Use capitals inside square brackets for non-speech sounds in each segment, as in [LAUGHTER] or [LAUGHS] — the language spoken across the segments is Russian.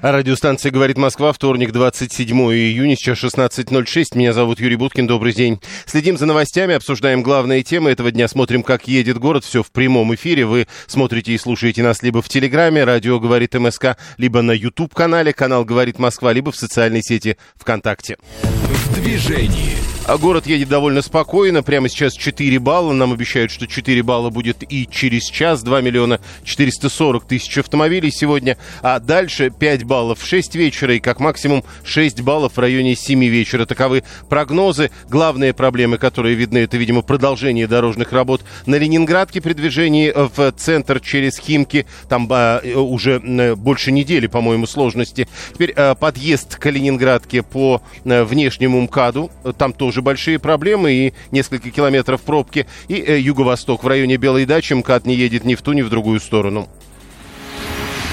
Радиостанция «Говорит Москва», вторник, 27 июня, сейчас 16.06. Меня зовут Юрий Буткин, добрый день. Следим за новостями, обсуждаем главные темы этого дня, смотрим, как едет город, все в прямом эфире. Вы смотрите и слушаете нас либо в Телеграме, радио «Говорит МСК», либо на YouTube-канале, канал «Говорит Москва», либо в социальной сети ВКонтакте. В движении. А город едет довольно спокойно. Прямо сейчас 4 балла. Нам обещают, что 4 балла будет и через час. 2 миллиона 440 тысяч автомобилей сегодня. А дальше 5 баллов в 6 вечера и как максимум 6 баллов в районе 7 вечера. Таковы прогнозы. Главные проблемы, которые видны, это, видимо, продолжение дорожных работ на Ленинградке при движении в центр через Химки. Там а, уже больше недели, по-моему, сложности. Теперь а, подъезд к Ленинградке по а, внешнему МКАДу. Там тоже тоже большие проблемы и несколько километров пробки. И э, юго-восток в районе Белой дачи МКАД не едет ни в ту, ни в другую сторону.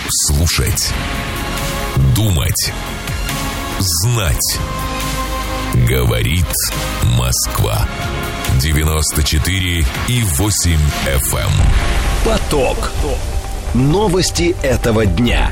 Слушать. Думать. Знать. Говорит Москва. 94 и 8 FM. Эм. Поток. Новости этого дня.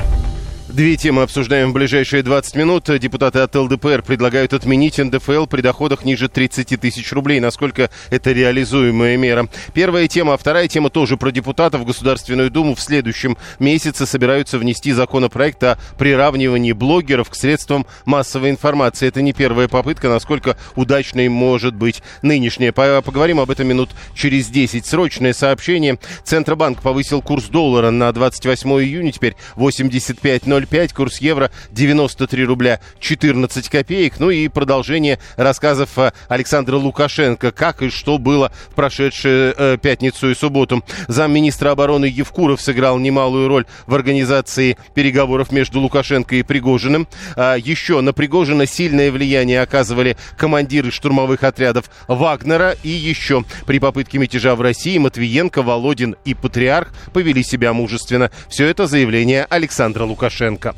Две темы обсуждаем в ближайшие 20 минут. Депутаты от ЛДПР предлагают отменить НДФЛ при доходах ниже 30 тысяч рублей. Насколько это реализуемая мера? Первая тема, а вторая тема тоже про депутатов. В Государственную Думу в следующем месяце собираются внести законопроект о приравнивании блогеров к средствам массовой информации. Это не первая попытка, насколько удачной может быть нынешняя. Поговорим об этом минут через 10. Срочное сообщение. Центробанк повысил курс доллара на 28 июня. Теперь 85.0 0,5, курс евро 93 рубля 14 копеек. Ну и продолжение рассказов э, Александра Лукашенко, как и что было в прошедшую э, пятницу и субботу. Замминистра обороны Евкуров сыграл немалую роль в организации переговоров между Лукашенко и Пригожиным. А еще на Пригожина сильное влияние оказывали командиры штурмовых отрядов Вагнера и еще при попытке мятежа в России Матвиенко, Володин и Патриарх повели себя мужественно. Все это заявление Александра Лукашенко. Лукашенко.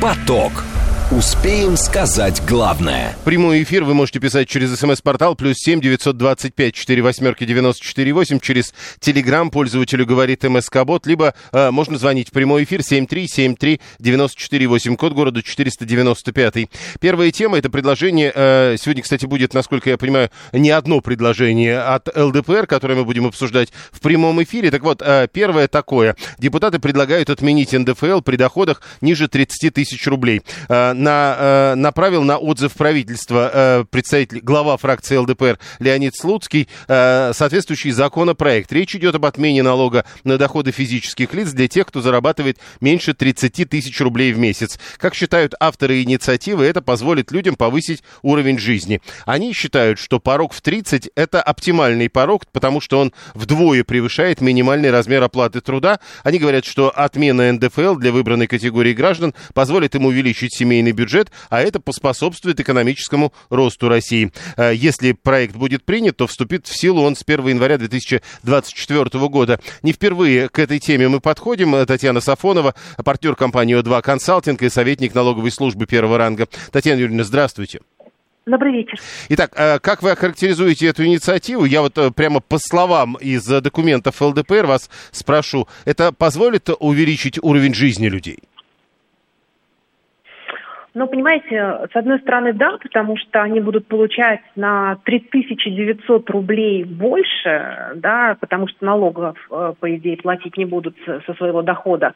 Поток. Успеем сказать главное. Прямой эфир вы можете писать через смс-портал плюс семь девятьсот двадцать пять четыре восьмерки девяносто четыре восемь через телеграм пользователю говорит МСК Бот, либо э, можно звонить в прямой эфир семь три семь три девяносто четыре восемь код города четыреста девяносто пятый. Первая тема это предложение. Э, сегодня, кстати, будет, насколько я понимаю, не одно предложение от ЛДПР, которое мы будем обсуждать в прямом эфире. Так вот, э, первое такое. Депутаты предлагают отменить НДФЛ при доходах ниже 30 тысяч рублей. Э, на, э, направил на отзыв правительства э, представитель, глава фракции ЛДПР Леонид Слуцкий э, соответствующий законопроект. Речь идет об отмене налога на доходы физических лиц для тех, кто зарабатывает меньше 30 тысяч рублей в месяц. Как считают авторы инициативы, это позволит людям повысить уровень жизни. Они считают, что порог в 30 – это оптимальный порог, потому что он вдвое превышает минимальный размер оплаты труда. Они говорят, что отмена НДФЛ для выбранной категории граждан позволит им увеличить семейный федеральный бюджет, а это поспособствует экономическому росту России. Э, если проект будет принят, то вступит в силу он с 1 января 2024 года. Не впервые к этой теме мы подходим. Татьяна Сафонова, партнер компании О2 Консалтинг и советник налоговой службы первого ранга. Татьяна Юрьевна, здравствуйте. Добрый вечер. Итак, э, как вы охарактеризуете эту инициативу? Я вот э, прямо по словам из документов ЛДПР вас спрошу. Это позволит увеличить уровень жизни людей? Ну, понимаете, с одной стороны, да, потому что они будут получать на 3900 рублей больше, да, потому что налогов, э, по идее, платить не будут со своего дохода.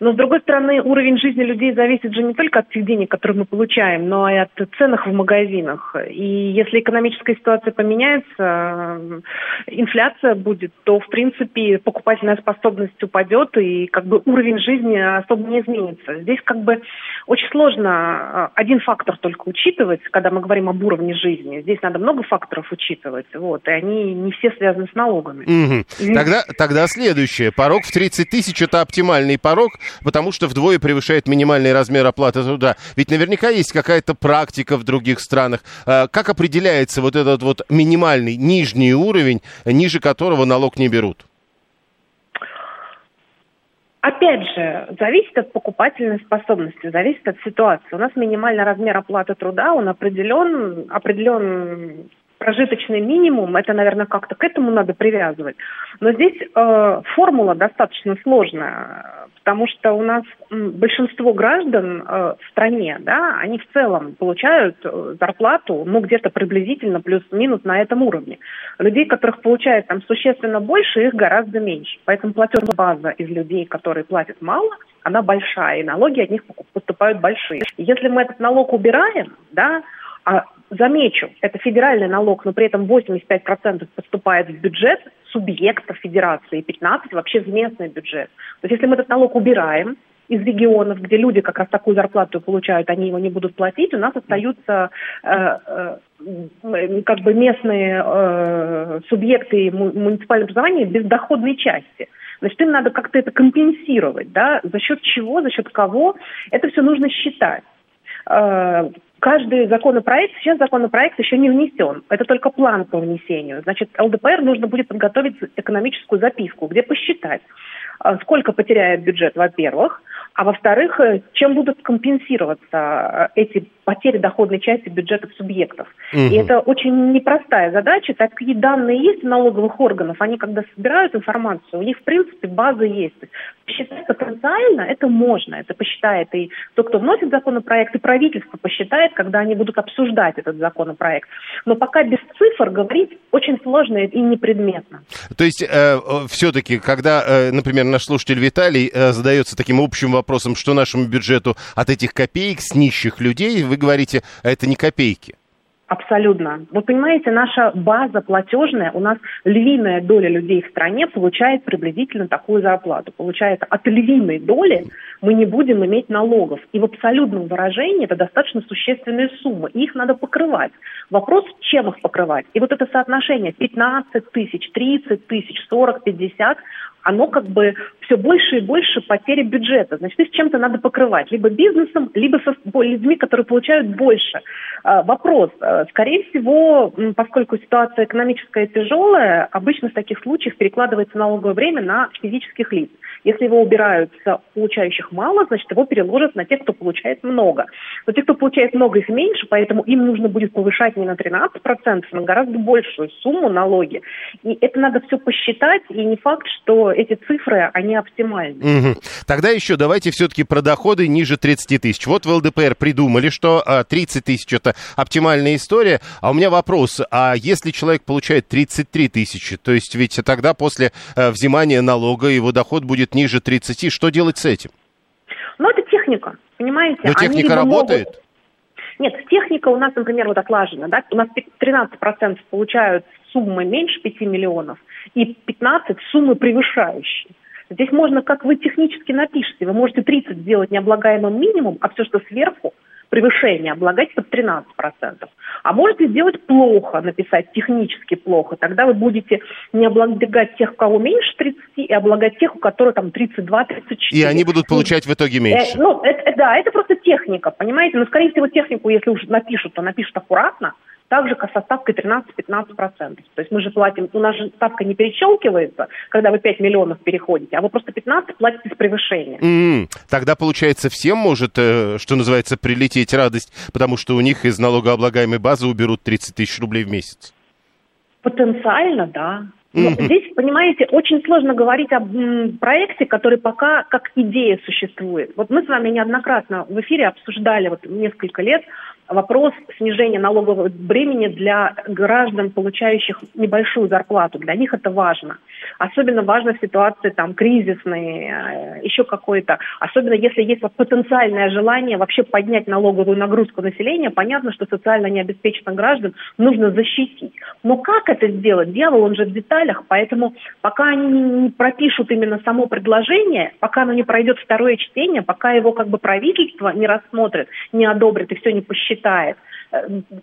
Но, с другой стороны, уровень жизни людей зависит же не только от тех денег, которые мы получаем, но и от ценах в магазинах. И если экономическая ситуация поменяется, э, инфляция будет, то, в принципе, покупательная способность упадет, и как бы уровень жизни особо не изменится. Здесь как бы очень сложно а, один фактор только учитывать, когда мы говорим об уровне жизни. Здесь надо много факторов учитывать, вот, и они не все связаны с налогами. Угу. Тогда, тогда следующее. Порог в 30 тысяч – это оптимальный порог, потому что вдвое превышает минимальный размер оплаты труда. Ведь наверняка есть какая-то практика в других странах. А, как определяется вот этот вот минимальный нижний уровень, ниже которого налог не берут? Опять же, зависит от покупательной способности, зависит от ситуации. У нас минимальный размер оплаты труда, он определен, определен прожиточный минимум, это, наверное, как-то к этому надо привязывать. Но здесь э, формула достаточно сложная, потому что у нас большинство граждан э, в стране, да, они в целом получают э, зарплату, ну, где-то приблизительно плюс-минус на этом уровне. Людей, которых получают там существенно больше, их гораздо меньше. Поэтому платежная база из людей, которые платят мало, она большая, и налоги от них поступают большие. Если мы этот налог убираем, да, а замечу, это федеральный налог, но при этом 85% поступает в бюджет субъекта федерации, 15% вообще в местный бюджет. То есть если мы этот налог убираем, из регионов, где люди как раз такую зарплату получают, они его не будут платить, у нас остаются э, э, как бы местные э, субъекты муниципального образования без доходной части. Значит, им надо как-то это компенсировать, да, за счет чего, за счет кого, это все нужно считать. Э, каждый законопроект, сейчас законопроект еще не внесен. Это только план по внесению. Значит, ЛДПР нужно будет подготовить экономическую записку, где посчитать, э, сколько потеряет бюджет, во-первых, а во-вторых, э, чем будут компенсироваться эти потери доходной части бюджетов субъектов. Угу. И это очень непростая задача. Такие данные есть у налоговых органов. Они, когда собирают информацию, у них, в принципе, база есть. Посчитать потенциально это можно. Это посчитает и тот, кто вносит законопроект, и правительство посчитает, когда они будут обсуждать этот законопроект. Но пока без цифр говорить очень сложно и непредметно. То есть, э, все-таки, когда, э, например, наш слушатель Виталий э, задается таким общим вопросом, что нашему бюджету от этих копеек с нищих людей, вы говорите, это не копейки. Абсолютно. Вы понимаете, наша база платежная, у нас львиная доля людей в стране получает приблизительно такую зарплату. Получается, от львиной доли мы не будем иметь налогов. И в абсолютном выражении это достаточно существенные суммы. Их надо покрывать. Вопрос, чем их покрывать. И вот это соотношение 15 тысяч, 30 тысяч, 40, 50, оно как бы все больше и больше потери бюджета. Значит, их чем-то надо покрывать. Либо бизнесом, либо со людьми, которые получают больше. А, вопрос. А, скорее всего, поскольку ситуация экономическая тяжелая, обычно в таких случаях перекладывается налоговое время на физических лиц. Если его убирают с получающих мало, значит, его переложат на тех, кто получает много. Но те, кто получает много, их меньше, поэтому им нужно будет повышать не на 13%, а на гораздо большую сумму налоги. И это надо все посчитать, и не факт, что эти цифры, они оптимальны. Угу. Тогда еще давайте все-таки про доходы ниже 30 тысяч. Вот в ЛДПР придумали, что 30 а, тысяч это оптимальная история. А у меня вопрос, а если человек получает 33 тысячи, то есть ведь тогда после э, взимания налога его доход будет ниже 30, что делать с этим? Ну, это техника, понимаете? Но техника работает? Могут... Нет, техника у нас, например, вот отлажена, да, у нас 13% получают суммы меньше 5 миллионов, и 15 суммы превышающие. Здесь можно, как вы технически напишете, вы можете 30 сделать необлагаемым минимум, а все, что сверху, превышение, облагать под 13%. А можете сделать плохо, написать технически плохо. Тогда вы будете не облагать тех, у кого меньше 30, и облагать тех, у которых там 32, 34. И они будут получать в итоге меньше. Э, ну, это, да, это просто техника, понимаете? Но, скорее всего, технику, если уж напишут, то напишут аккуратно, также со ставкой 13-15%. То есть мы же платим, у нас же ставка не перещелкивается, когда вы 5 миллионов переходите, а вы просто 15 платите с превышения. Mm-hmm. Тогда, получается, всем может, э, что называется, прилететь радость, потому что у них из налогооблагаемой базы уберут 30 тысяч рублей в месяц. Потенциально, да. Но mm-hmm. здесь, понимаете, очень сложно говорить об м, проекте, который пока как идея существует. Вот мы с вами неоднократно в эфире обсуждали вот несколько лет вопрос снижения налогового бремени для граждан, получающих небольшую зарплату. Для них это важно. Особенно важно в ситуации там кризисной, э, еще какой-то. Особенно если есть потенциальное желание вообще поднять налоговую нагрузку населения, понятно, что социально необеспеченных граждан нужно защитить. Но как это сделать? Дьявол, он же в деталях, поэтому пока они не пропишут именно само предложение, пока оно не пройдет второе чтение, пока его как бы правительство не рассмотрит, не одобрит и все не посчитает, считает.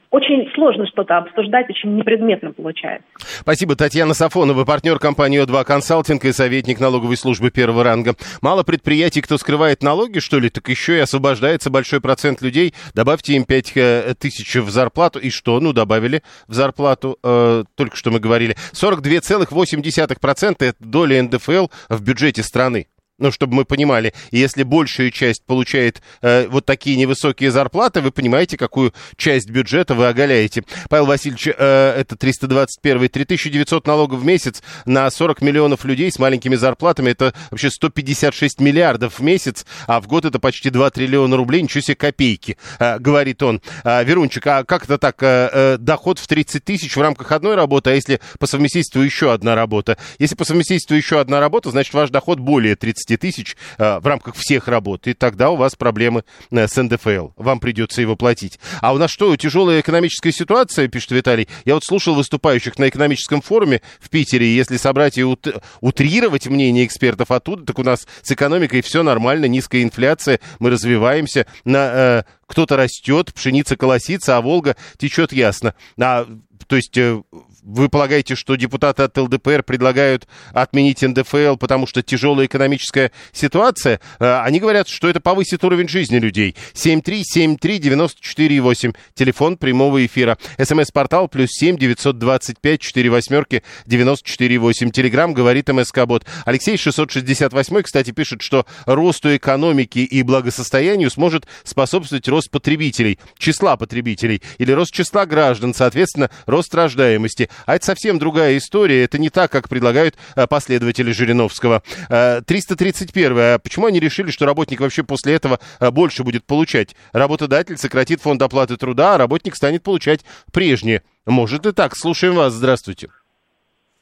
Очень сложно что-то обсуждать, очень непредметно получается. Спасибо. Татьяна Сафонова, партнер компании О2 Консалтинг и советник налоговой службы первого ранга. Мало предприятий, кто скрывает налоги, что ли, так еще и освобождается большой процент людей. Добавьте им 5 э, тысяч в зарплату. И что? Ну, добавили в зарплату, э, только что мы говорили. 42,8% это доля НДФЛ в бюджете страны. Ну, чтобы мы понимали, если большая часть получает э, вот такие невысокие зарплаты, вы понимаете, какую часть бюджета вы оголяете. Павел Васильевич, э, это 321 3900 налогов в месяц на 40 миллионов людей с маленькими зарплатами, это вообще 156 миллиардов в месяц, а в год это почти 2 триллиона рублей, ничего себе копейки, э, говорит он. Э, Верунчик, а как это так, э, э, доход в 30 тысяч в рамках одной работы, а если по совместительству еще одна работа? Если по совместительству еще одна работа, значит ваш доход более 30 15 тысяч э, в рамках всех работ, и тогда у вас проблемы э, с НДФЛ. Вам придется его платить. А у нас что, тяжелая экономическая ситуация, пишет Виталий. Я вот слушал выступающих на экономическом форуме в Питере, и если собрать и ут- утрировать мнение экспертов оттуда, так у нас с экономикой все нормально, низкая инфляция, мы развиваемся, на, э, кто-то растет, пшеница колосится, а Волга течет ясно. А, то есть э, вы полагаете, что депутаты от ЛДПР предлагают отменить НДФЛ, потому что тяжелая экономическая ситуация? Э, они говорят, что это повысит уровень жизни людей. 7373948, телефон прямого эфира. СМС-портал плюс 7 925 4 восьмерки 94,8. Телеграмм говорит МСК-бот. Алексей 668, кстати, пишет, что росту экономики и благосостоянию сможет способствовать рост потребителей, числа потребителей, или рост числа граждан, соответственно, рост рождаемости. А это совсем другая история. Это не так, как предлагают э, последователи Жириновского. 331. Э, почему они решили, что работник вообще после этого э, больше будет получать? Работодатель сократит фонд оплаты труда, а работник станет получать прежнее. Может и так. Слушаем вас. Здравствуйте.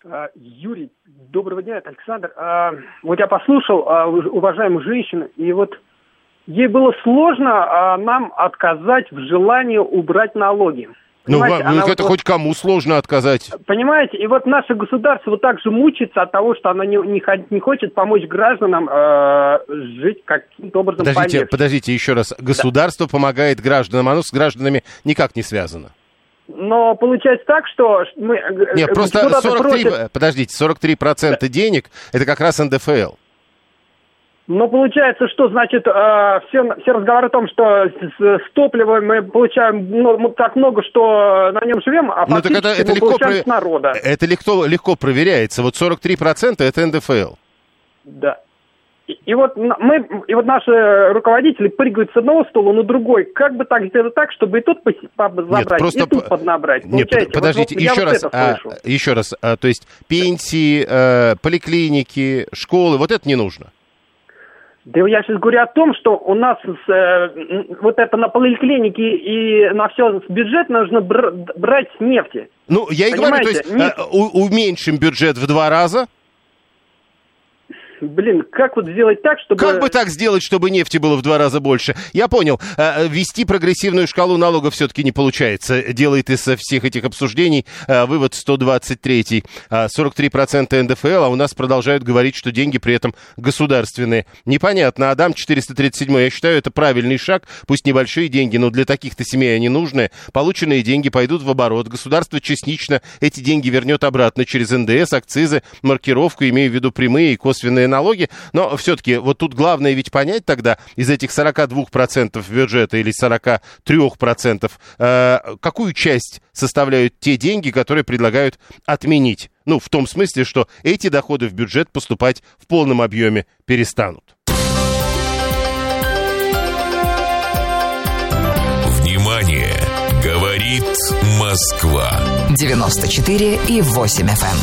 А, Юрий, доброго дня, это Александр. А, вот я послушал а, уважаемую женщину, и вот ей было сложно нам отказать в желании убрать налоги. Ну, вам, ну это вот, хоть кому сложно отказать. Понимаете, и вот наше государство вот так же мучится от того, что оно не, не, не хочет помочь гражданам э, жить каким-то образом Подождите, полегче. подождите, еще раз. Государство да. помогает гражданам, оно с гражданами никак не связано. Но получается так, что мы... Э, Нет, просто 43, просят... подождите, 43% да. денег это как раз НДФЛ. Но получается, что значит э, все, все разговоры о том, что с, с топливом мы получаем ну, так много, что на нем живем, а ну, так это, это мы легко получаем про... с народа. Это легко, легко проверяется. Вот 43% это НДФЛ. Да. И, и вот мы, и вот наши руководители прыгают с одного стула на другой. Как бы так сделать так, чтобы и тут забрать, Нет, просто... и тут поднабрать? Нет, подождите, вот, еще, раз, а, еще раз. А, то есть пенсии, а, поликлиники, школы, вот это не нужно? Да я сейчас говорю о том, что у нас э, вот это на поликлинике и на все бюджет нужно бр- брать с нефти. Ну, я и Понимаете? говорю, то есть э, уменьшим бюджет в два раза, блин, как вот сделать так, чтобы... Как бы так сделать, чтобы нефти было в два раза больше? Я понял, э, ввести прогрессивную шкалу налогов все-таки не получается. Делает из всех этих обсуждений э, вывод 123. 43% НДФЛ, а у нас продолжают говорить, что деньги при этом государственные. Непонятно. Адам 437, я считаю, это правильный шаг. Пусть небольшие деньги, но для таких-то семей они нужны. Полученные деньги пойдут в оборот. Государство частично эти деньги вернет обратно через ндс, акцизы, маркировку, имею в виду прямые и косвенные налоги, но все-таки вот тут главное ведь понять тогда из этих 42% бюджета или 43%, э, какую часть составляют те деньги, которые предлагают отменить. Ну, в том смысле, что эти доходы в бюджет поступать в полном объеме перестанут. Внимание! Говорит Москва. 94 и 8 FM. Эм.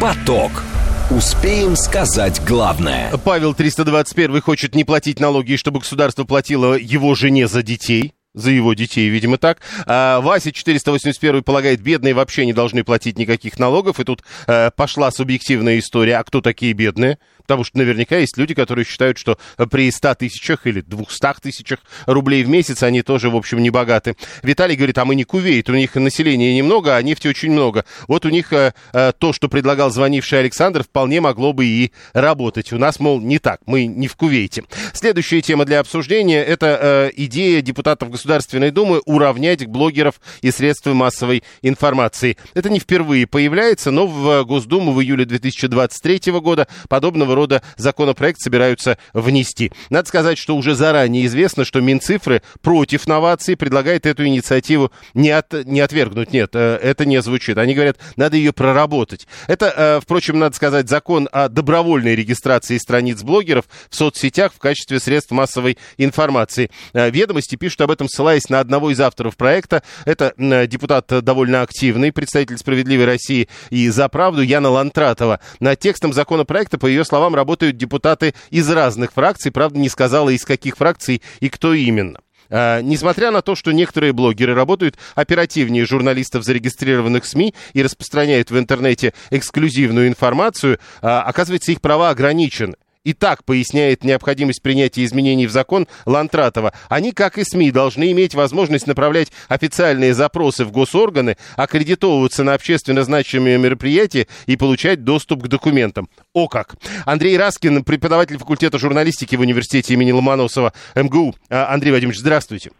Поток. Успеем сказать главное. Павел 321 хочет не платить налоги, чтобы государство платило его жене за детей за его детей, видимо, так. А Вася 481 полагает, бедные вообще не должны платить никаких налогов. И тут э, пошла субъективная история. А кто такие бедные? Потому что наверняка есть люди, которые считают, что при 100 тысячах или 200 тысячах рублей в месяц они тоже, в общем, не богаты. Виталий говорит, а мы не Кувейт, у них населения немного, а нефти очень много. Вот у них э, э, то, что предлагал звонивший Александр, вполне могло бы и работать. У нас, мол, не так, мы не в Кувейте. Следующая тема для обсуждения – это э, идея депутатов Государственной Думы уравнять блогеров и средства массовой информации. Это не впервые появляется, но в Госдуму в июле 2023 года подобного рода законопроект собираются внести. Надо сказать, что уже заранее известно, что Минцифры против новаций предлагает эту инициативу не, от, не отвергнуть. Нет, э, это не звучит. Они говорят, надо ее проработать. Это, э, впрочем, надо сказать, закон о добровольной регистрации страниц блогеров в соцсетях в качестве средств массовой информации. Э, ведомости пишут об этом, ссылаясь на одного из авторов проекта. Это депутат довольно активный, представитель «Справедливой России» и «За правду» Яна Лантратова. Над текстом законопроекта, по ее словам, работают депутаты из разных фракций. Правда, не сказала, из каких фракций и кто именно. А, несмотря на то, что некоторые блогеры работают оперативнее журналистов, зарегистрированных СМИ и распространяют в интернете эксклюзивную информацию, а, оказывается, их права ограничены и так поясняет необходимость принятия изменений в закон Лантратова. Они, как и СМИ, должны иметь возможность направлять официальные запросы в госорганы, аккредитовываться на общественно значимые мероприятия и получать доступ к документам. О как! Андрей Раскин, преподаватель факультета журналистики в университете имени Ломоносова МГУ. А, Андрей Вадимович, здравствуйте.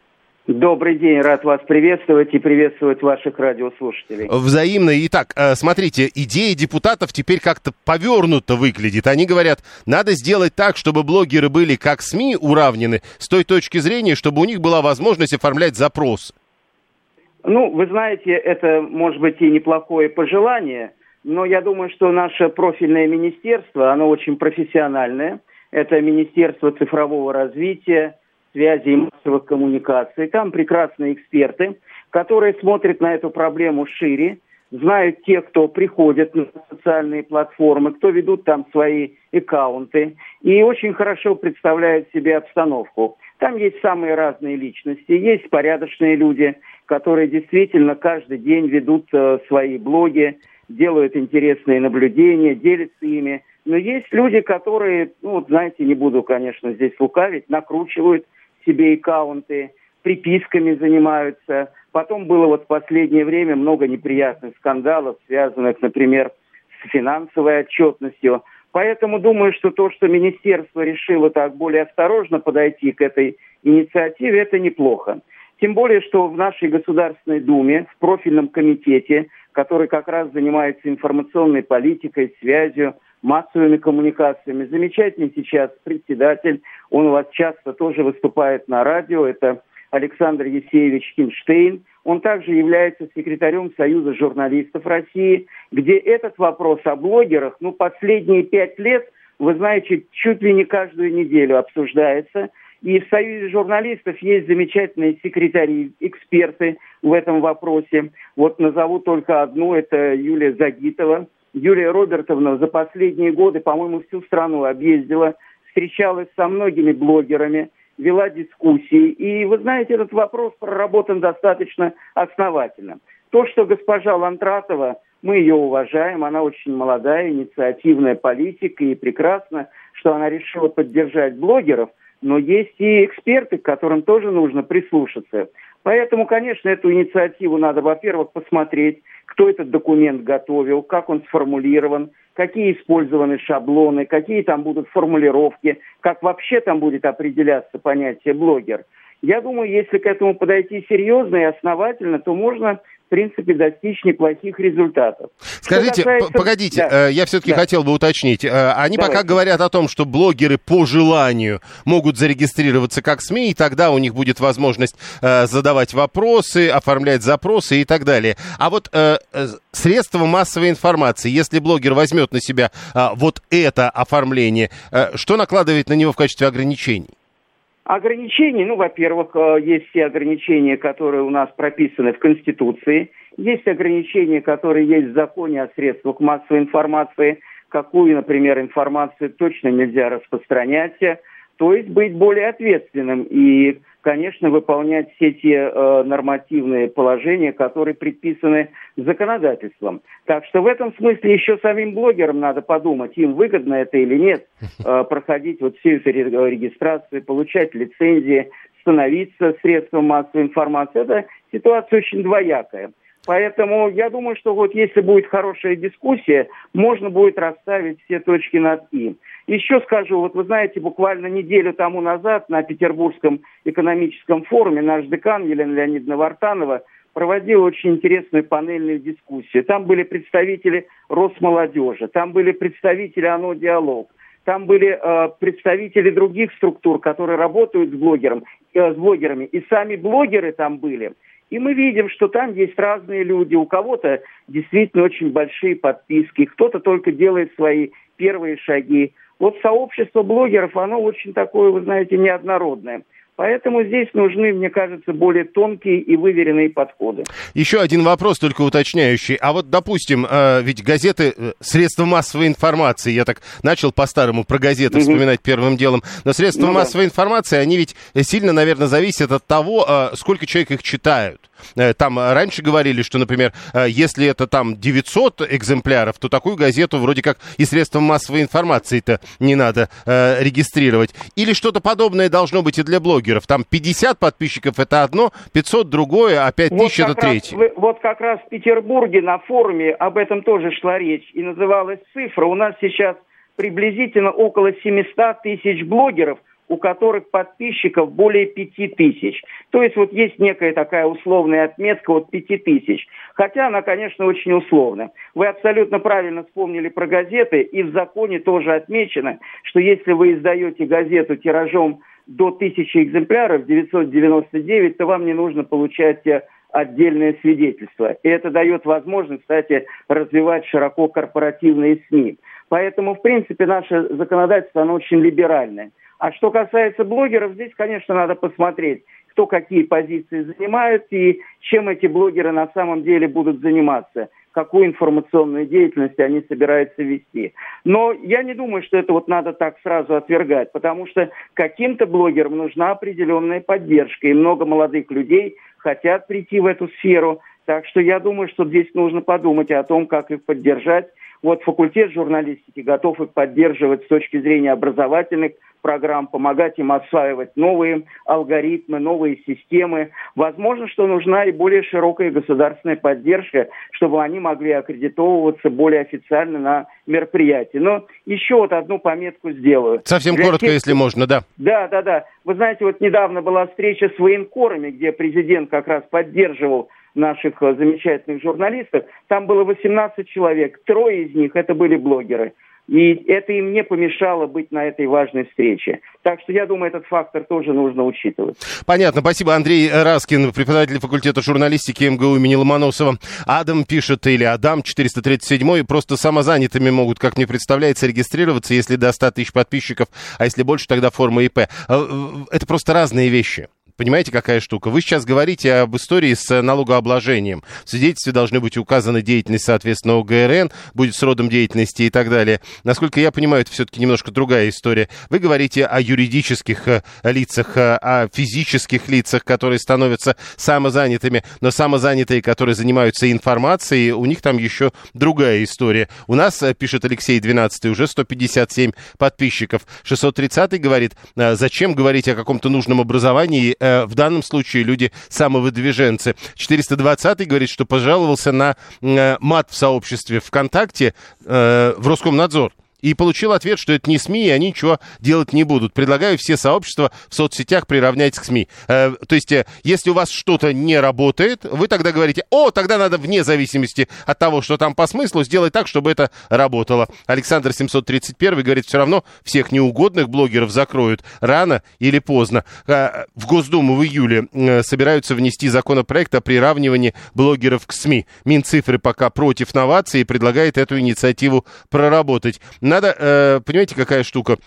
Добрый день, рад вас приветствовать и приветствовать ваших радиослушателей. Взаимно. Итак, э, смотрите, идея депутатов теперь как-то повернуто выглядит. Они говорят, надо сделать так, чтобы блогеры были как СМИ уравнены с той точки зрения, чтобы у них была возможность оформлять запрос. Ну, вы знаете, это может быть и неплохое пожелание, но я думаю, что наше профильное министерство, оно очень профессиональное. Это Министерство цифрового развития, связи и массовых коммуникаций. Там прекрасные эксперты, которые смотрят на эту проблему шире, знают те, кто приходит на социальные платформы, кто ведут там свои аккаунты и очень хорошо представляют себе обстановку. Там есть самые разные личности, есть порядочные люди, которые действительно каждый день ведут э, свои блоги, делают интересные наблюдения, делятся ими. Но есть люди, которые, ну знаете, не буду, конечно, здесь лукавить, накручивают себе аккаунты, приписками занимаются. Потом было вот в последнее время много неприятных скандалов, связанных, например, с финансовой отчетностью. Поэтому думаю, что то, что министерство решило так более осторожно подойти к этой инициативе, это неплохо. Тем более, что в нашей Государственной Думе, в профильном комитете, который как раз занимается информационной политикой, связью, массовыми коммуникациями. Замечательный сейчас председатель, он у вас часто тоже выступает на радио, это Александр Есеевич Хинштейн. Он также является секретарем Союза журналистов России, где этот вопрос о блогерах, ну, последние пять лет, вы знаете, чуть ли не каждую неделю обсуждается. И в Союзе журналистов есть замечательные секретари, эксперты в этом вопросе. Вот назову только одну, это Юлия Загитова, Юлия Робертовна за последние годы, по-моему, всю страну объездила, встречалась со многими блогерами, вела дискуссии. И, вы знаете, этот вопрос проработан достаточно основательно. То, что госпожа Лантратова, мы ее уважаем, она очень молодая, инициативная политика, и прекрасно, что она решила поддержать блогеров, но есть и эксперты, к которым тоже нужно прислушаться. Поэтому, конечно, эту инициативу надо, во-первых, посмотреть, кто этот документ готовил, как он сформулирован, какие использованы шаблоны, какие там будут формулировки, как вообще там будет определяться понятие блогер. Я думаю, если к этому подойти серьезно и основательно, то можно принципе, достичь неплохих результатов. Скажите, касается... погодите, да. Э, я все-таки да. хотел бы уточнить. Э, они Давайте. пока говорят о том, что блогеры по желанию могут зарегистрироваться как СМИ, и тогда у них будет возможность э, задавать вопросы, оформлять запросы и так далее. А вот средства массовой информации, если блогер возьмет на себя вот это оформление, что накладывает на него в качестве ограничений? Ограничений, ну, во-первых, э, есть все ограничения, которые у нас прописаны в Конституции, есть ограничения, которые есть в законе о средствах массовой информации, какую, например, информацию точно нельзя распространять, то есть быть более ответственным и конечно, выполнять все те э, нормативные положения, которые предписаны законодательством. Так что в этом смысле еще самим блогерам надо подумать, им выгодно это или нет, [LAUGHS] э, проходить вот всю эту регистрацию, получать лицензии, становиться средством массовой информации. Это ситуация очень двоякая. Поэтому я думаю, что вот если будет хорошая дискуссия, можно будет расставить все точки над «и». Еще скажу, вот вы знаете, буквально неделю тому назад на Петербургском экономическом форуме наш декан Елена Леонидовна Вартанова проводила очень интересную панельную дискуссию. Там были представители Росмолодежи, там были представители ОНО «Диалог», там были э, представители других структур, которые работают с, блогером, э, с блогерами, и сами блогеры там были. И мы видим, что там есть разные люди. У кого-то действительно очень большие подписки, кто-то только делает свои первые шаги. Вот сообщество блогеров, оно очень такое, вы знаете, неоднородное. Поэтому здесь нужны, мне кажется, более тонкие и выверенные подходы. Еще один вопрос, только уточняющий. А вот, допустим, э, ведь газеты, э, средства массовой информации, я так начал по-старому про газеты угу. вспоминать первым делом, но средства ну, массовой да. информации, они ведь сильно, наверное, зависят от того, э, сколько человек их читают. Там раньше говорили, что, например, если это там 900 экземпляров, то такую газету вроде как и средствам массовой информации-то не надо э, регистрировать. Или что-то подобное должно быть и для блогеров блогеров. Там 50 подписчиков это одно, 500 другое, а 5000 вот это третье. Раз, вот как раз в Петербурге на форуме об этом тоже шла речь. И называлась цифра. У нас сейчас приблизительно около 700 тысяч блогеров – у которых подписчиков более пяти тысяч. То есть вот есть некая такая условная отметка вот пяти тысяч. Хотя она, конечно, очень условна. Вы абсолютно правильно вспомнили про газеты, и в законе тоже отмечено, что если вы издаете газету тиражом до тысячи экземпляров, 999, то вам не нужно получать э, отдельное свидетельство. И это дает возможность, кстати, развивать широко корпоративные СМИ. Поэтому, в принципе, наше законодательство, оно очень либеральное. А что касается блогеров, здесь, конечно, надо посмотреть, кто какие позиции занимает и чем эти блогеры на самом деле будут заниматься какую информационную деятельность они собираются вести. Но я не думаю, что это вот надо так сразу отвергать, потому что каким-то блогерам нужна определенная поддержка, и много молодых людей хотят прийти в эту сферу. Так что я думаю, что здесь нужно подумать о том, как их поддержать. Вот факультет журналистики готов их поддерживать с точки зрения образовательных программ, помогать им осваивать новые алгоритмы, новые системы. Возможно, что нужна и более широкая государственная поддержка, чтобы они могли аккредитовываться более официально на мероприятии. Но еще вот одну пометку сделаю. Совсем Для коротко, тех... если можно, да. Да, да, да. Вы знаете, вот недавно была встреча с военкорами, где президент как раз поддерживал наших э, замечательных журналистов. Там было 18 человек, трое из них это были блогеры. И это им не помешало быть на этой важной встрече. Так что я думаю, этот фактор тоже нужно учитывать. Понятно. Спасибо. Андрей Раскин, преподаватель факультета журналистики МГУ имени Ломоносова. Адам пишет, или Адам 437, просто самозанятыми могут, как мне представляется, регистрироваться, если до 100 тысяч подписчиков, а если больше, тогда форма ИП. Э, это просто разные вещи. Понимаете, какая штука? Вы сейчас говорите об истории с налогообложением. В свидетельстве должны быть указаны деятельность, соответственно, ОГРН, будет с родом деятельности и так далее. Насколько я понимаю, это все-таки немножко другая история. Вы говорите о юридических э, лицах, э, о физических лицах, которые становятся самозанятыми, но самозанятые, которые занимаются информацией, у них там еще другая история. У нас, э, пишет Алексей 12, уже 157 подписчиков. 630 говорит, зачем говорить о каком-то нужном образовании, э, в данном случае люди самовыдвиженцы. 420 говорит, что пожаловался на э, мат в сообществе ВКонтакте э, в Роскомнадзор и получил ответ, что это не СМИ, и они ничего делать не будут. Предлагаю все сообщества в соцсетях приравнять к СМИ. Э, то есть, э, если у вас что-то не работает, вы тогда говорите, о, тогда надо вне зависимости от того, что там по смыслу, сделать так, чтобы это работало. Александр 731 говорит, все равно всех неугодных блогеров закроют рано или поздно. Э, в Госдуму в июле э, собираются внести законопроект о приравнивании блогеров к СМИ. Минцифры пока против новаций и предлагает эту инициативу проработать надо, э, понимаете, какая штука?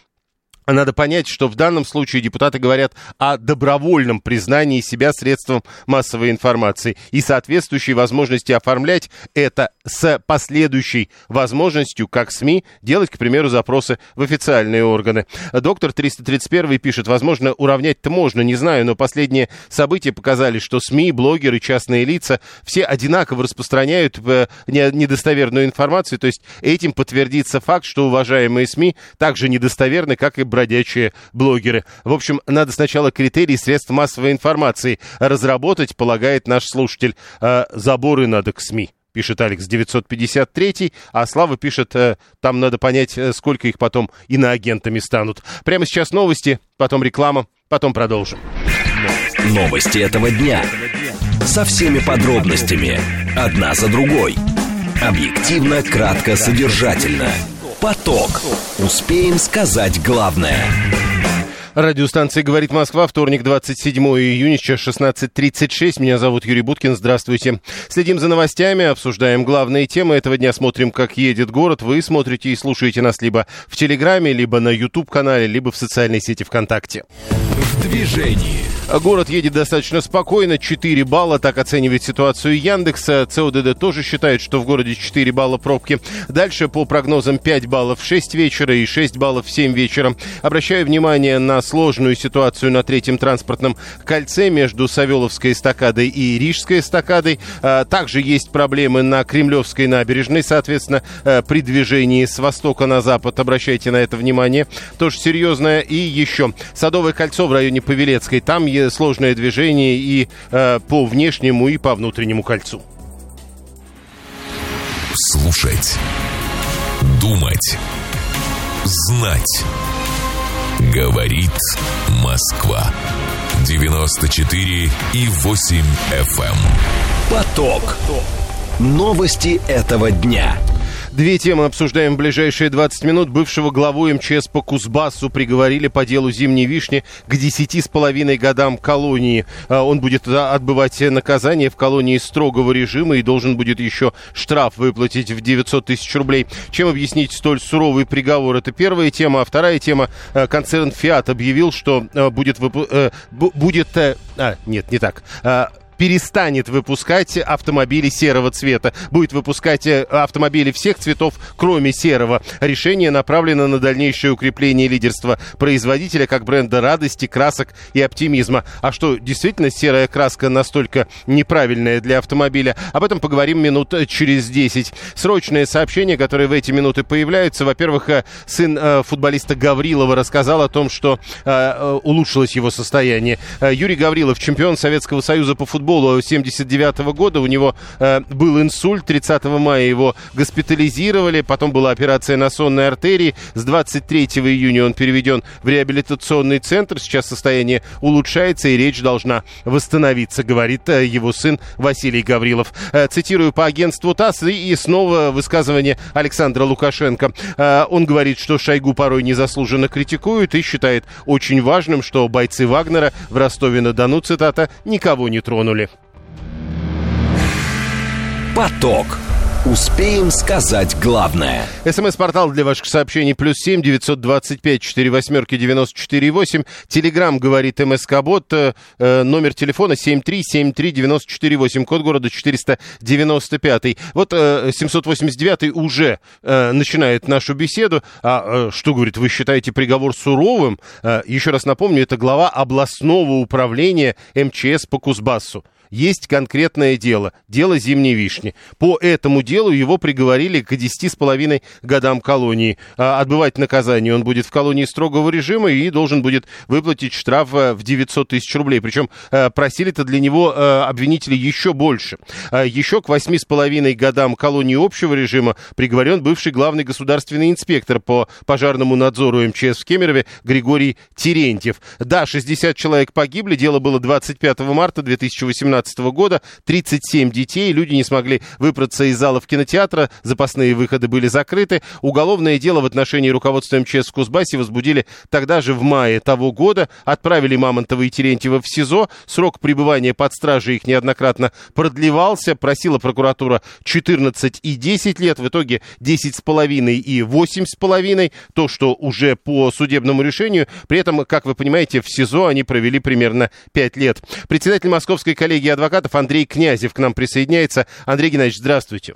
Надо понять, что в данном случае депутаты говорят о добровольном признании себя средством массовой информации и соответствующей возможности оформлять это с последующей возможностью, как СМИ, делать, к примеру, запросы в официальные органы. Доктор 331 пишет, возможно, уравнять-то можно, не знаю, но последние события показали, что СМИ, блогеры, частные лица все одинаково распространяют э, недостоверную информацию, то есть этим подтвердится факт, что уважаемые СМИ также недостоверны, как и бродячие блогеры. В общем, надо сначала критерии средств массовой информации разработать, полагает наш слушатель. Э, заборы надо к СМИ пишет Алекс 953, а Слава пишет, э, там надо понять, э, сколько их потом иноагентами станут. Прямо сейчас новости, потом реклама, потом продолжим. Новости этого дня. Со всеми подробностями. Одна за другой. Объективно, кратко, содержательно. Поток. Успеем сказать главное. Радиостанция «Говорит Москва», вторник, 27 июня, сейчас 16.36. Меня зовут Юрий Буткин, здравствуйте. Следим за новостями, обсуждаем главные темы этого дня, смотрим, как едет город. Вы смотрите и слушаете нас либо в Телеграме, либо на YouTube-канале, либо в социальной сети ВКонтакте. В движении. Город едет достаточно спокойно, 4 балла, так оценивает ситуацию Яндекса. ЦОДД тоже считает, что в городе 4 балла пробки. Дальше по прогнозам 5 баллов в 6 вечера и 6 баллов в 7 вечера. Обращаю внимание на сложную ситуацию на третьем транспортном кольце между Савеловской эстакадой и Рижской эстакадой. А, также есть проблемы на Кремлевской набережной, соответственно, а, при движении с востока на запад. Обращайте на это внимание. Тоже серьезное. И еще Садовое кольцо в районе Павелецкой. Там сложное движение и а, по внешнему, и по внутреннему кольцу. Слушать. Думать. Знать. Говорит Москва. 94 и 8 FM. Эм. Поток. Новости этого дня. Две темы обсуждаем в ближайшие 20 минут. Бывшего главу МЧС по Кузбассу приговорили по делу «Зимней вишни» к 10 с половиной годам колонии. А, он будет отбывать наказание в колонии строгого режима и должен будет еще штраф выплатить в 900 тысяч рублей. Чем объяснить столь суровый приговор? Это первая тема. А вторая тема. А, концерн «Фиат» объявил, что а, будет... Вып... Э, будет... А, нет, не так перестанет выпускать автомобили серого цвета. Будет выпускать э, автомобили всех цветов, кроме серого. Решение направлено на дальнейшее укрепление лидерства производителя как бренда радости, красок и оптимизма. А что, действительно серая краска настолько неправильная для автомобиля? Об этом поговорим минут через 10. Срочное сообщение, которое в эти минуты появляются. Во-первых, э, сын э, футболиста Гаврилова рассказал о том, что улучшилось его состояние. Юрий Гаврилов, чемпион Советского Союза по футболу, футболу 79 -го года. У него э, был инсульт. 30 мая его госпитализировали. Потом была операция на сонной артерии. С 23 июня он переведен в реабилитационный центр. Сейчас состояние улучшается и речь должна восстановиться, говорит э, его сын Василий Гаврилов. Э, цитирую по агентству ТАСС и, и снова высказывание Александра Лукашенко. Э, он говорит, что Шойгу порой незаслуженно критикуют и считает очень важным, что бойцы Вагнера в Ростове-на-Дону, цитата, никого не тронули. Поток. Успеем сказать главное. СМС-портал для ваших сообщений плюс семь девятьсот двадцать пять четыре восьмерки девяносто четыре восемь. Телеграмм говорит МСК Бот. Э, номер телефона семь три семь три девяносто четыре восемь. Код города четыреста девяносто пятый. Вот э, семьсот восемьдесят девятый уже э, начинает нашу беседу. А э, что говорит? Вы считаете приговор суровым? Э, еще раз напомню, это глава областного управления МЧС по Кузбассу есть конкретное дело, дело зимней вишни. По этому делу его приговорили к 10,5 годам колонии. А отбывать наказание он будет в колонии строгого режима и должен будет выплатить штраф э, в 900 тысяч рублей. Причем э, просили-то для него э, обвинители еще больше. Еще к 8,5 годам колонии общего режима приговорен бывший главный государственный инспектор по пожарному надзору МЧС в Кемерове Григорий Терентьев. Да, 60 человек погибли, дело было 25 марта 2018 2017 года 37 детей, люди не смогли выбраться из залов кинотеатра, запасные выходы были закрыты. Уголовное дело в отношении руководства МЧС в возбудили тогда же в мае того года, отправили Мамонтова и Терентьева в СИЗО, срок пребывания под стражей их неоднократно продлевался, просила прокуратура 14 и 10 лет, в итоге 10 с половиной и 8 с половиной, то, что уже по судебному решению, при этом, как вы понимаете, в СИЗО они провели примерно 5 лет. Председатель Московской коллегии коллегии адвокатов Андрей Князев к нам присоединяется. Андрей Геннадьевич, здравствуйте.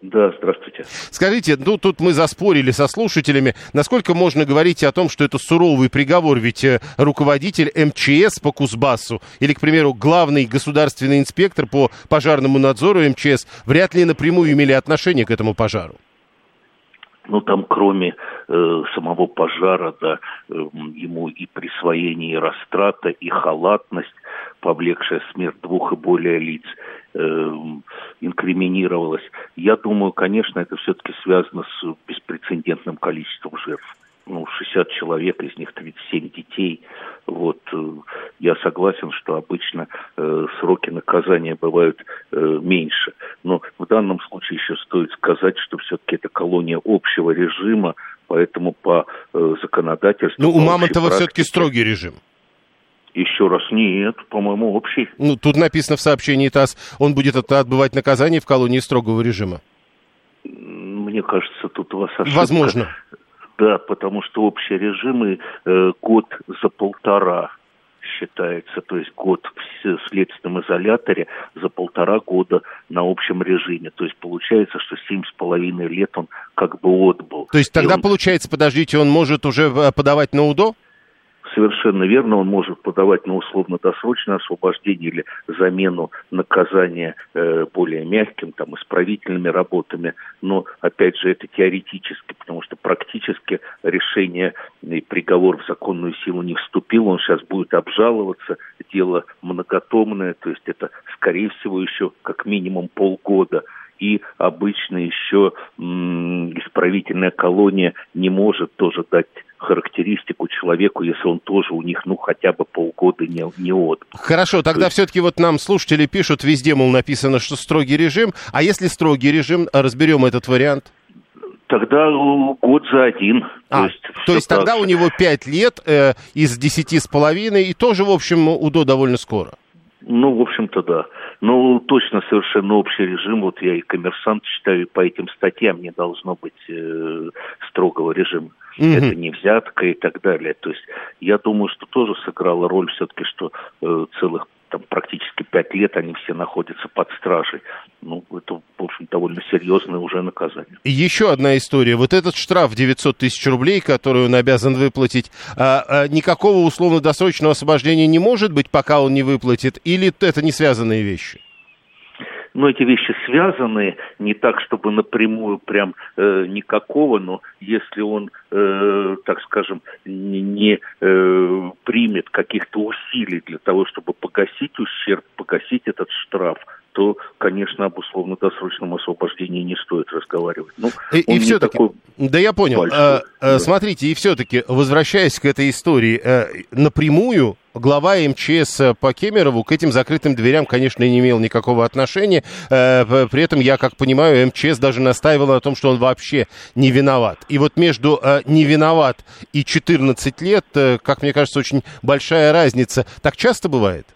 Да, здравствуйте. Скажите, ну тут мы заспорили со слушателями, насколько можно говорить о том, что это суровый приговор, ведь э, руководитель МЧС по Кузбассу или, к примеру, главный государственный инспектор по пожарному надзору МЧС вряд ли напрямую имели отношение к этому пожару. ну, там, кроме э, самого пожара, да, э, ему и присвоение, и растрата, и халатность, повлекшая смерть двух и более лиц, э, инкриминировалась. Я думаю, конечно, это все-таки связано с беспрецедентным количеством жертв ну, 60 человек, из них 37 детей. Вот, э, я согласен, что обычно э, сроки наказания бывают э, меньше. Но в данном случае еще стоит сказать, что все-таки это колония общего режима, поэтому по э, законодательству... Ну, у Мамонтова все-таки строгий режим. Еще раз, нет, по-моему, общий. Ну, тут написано в сообщении ТАСС, он будет отбывать наказание в колонии строгого режима. Мне кажется, тут у вас ошибка. Возможно. Да, потому что общие режимы э, год за полтора считается, то есть год в следственном изоляторе за полтора года на общем режиме. То есть получается, что семь с половиной лет он как бы отбыл. То есть тогда он... получается, подождите, он может уже э, подавать на УДО? Совершенно верно, он может подавать на условно-досрочное освобождение или замену наказания э, более мягким, там, исправительными работами. Но, опять же, это теоретически, потому что практически решение и приговор в законную силу не вступил. Он сейчас будет обжаловаться. Дело многотомное, то есть это, скорее всего, еще как минимум полгода и обычно еще исправительная колония не может тоже дать характеристику человеку, если он тоже у них, ну, хотя бы полгода не, не от. Хорошо, тогда есть... все-таки вот нам слушатели пишут, везде, мол, написано, что строгий режим, а если строгий режим, разберем этот вариант? Тогда год за один. А, то есть, то есть тогда же. у него пять лет э, из десяти с половиной, и тоже, в общем, УДО довольно скоро. Ну, в общем-то, да. Ну, точно совершенно общий режим. Вот я и коммерсант считаю, по этим статьям не должно быть э, строгого режима. Mm-hmm. Это не взятка и так далее. То есть я думаю, что тоже сыграла роль все-таки, что э, целых там практически пять лет они все находятся под стражей. Ну, это, в общем, довольно серьезное уже наказание. И еще одна история. Вот этот штраф 900 тысяч рублей, который он обязан выплатить, а, а, никакого условно-досрочного освобождения не может быть, пока он не выплатит? Или это не связанные вещи? Но эти вещи связаны, не так, чтобы напрямую прям э, никакого, но если он, э, так скажем, не, не э, примет каких-то усилий для того, чтобы погасить ущерб, погасить этот штраф, то, конечно, об условно-досрочном освобождении не стоит разговаривать. Ну, и и все-таки, да я понял, большой, а, да. смотрите, и все-таки, возвращаясь к этой истории, э, напрямую глава МЧС по Кемерову к этим закрытым дверям, конечно, не имел никакого отношения. При этом, я как понимаю, МЧС даже настаивал на том, что он вообще не виноват. И вот между не виноват и 14 лет, как мне кажется, очень большая разница. Так часто бывает?